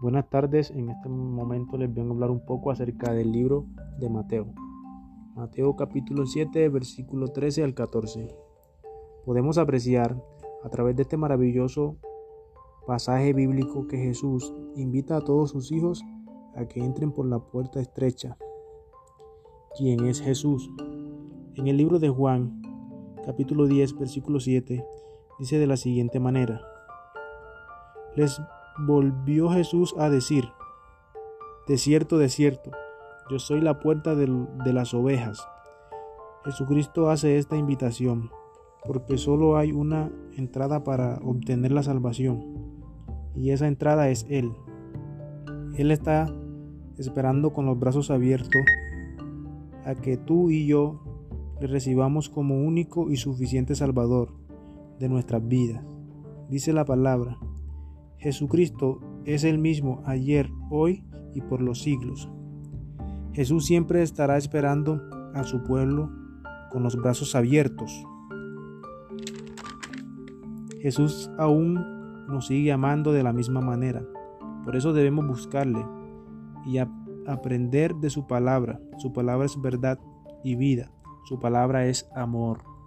Buenas tardes, en este momento les vengo a hablar un poco acerca del libro de Mateo. Mateo capítulo 7, versículo 13 al 14. Podemos apreciar a través de este maravilloso pasaje bíblico que Jesús invita a todos sus hijos a que entren por la puerta estrecha. ¿Quién es Jesús? En el libro de Juan, capítulo 10, versículo 7, dice de la siguiente manera. Les volvió Jesús a decir, de cierto, de cierto, yo soy la puerta de, las ovejas. Jesucristo hace esta invitación, porque solo hay una entrada para obtener la salvación, y esa entrada es Él. Él está esperando con los brazos abiertos a que tú y yo le recibamos como único y suficiente Salvador de nuestras vidas. Dice la palabra, Jesucristo es el mismo ayer, hoy y por los siglos. Jesús siempre estará esperando a su pueblo con los brazos abiertos. Jesús aún nos sigue amando de la misma manera. Por eso debemos buscarle y aprender de su palabra. Su palabra es verdad y vida. Su palabra es amor.